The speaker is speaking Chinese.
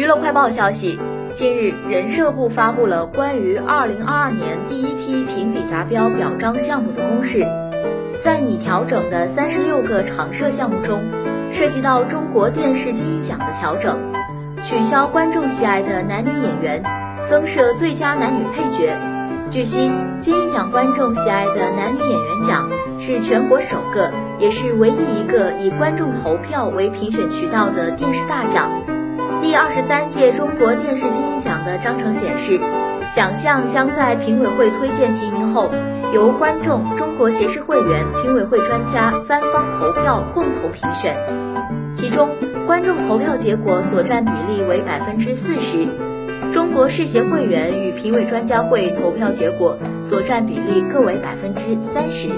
娱乐快报消息，近日人社部发布了关于2022年第一批评比达标表彰项目的公示，在拟调整的三十六个常设项目中，涉及到中国电视金鹰奖的调整，取消观众喜爱的男女演员，增设最佳男女配角。据悉，金鹰奖观众喜爱的男女演员奖是全国首个，也是唯一一个以观众投票为评选渠道的电视大奖。第二十三届中国电视金鹰奖的章程显示，奖项将在评委会推荐提名后，由观众、中国协视会员、评委会专家三方投票共同评选。其中，观众投票结果所占比例为百分之四十，中国视协会员与评委专家会投票结果所占比例各为百分之三十。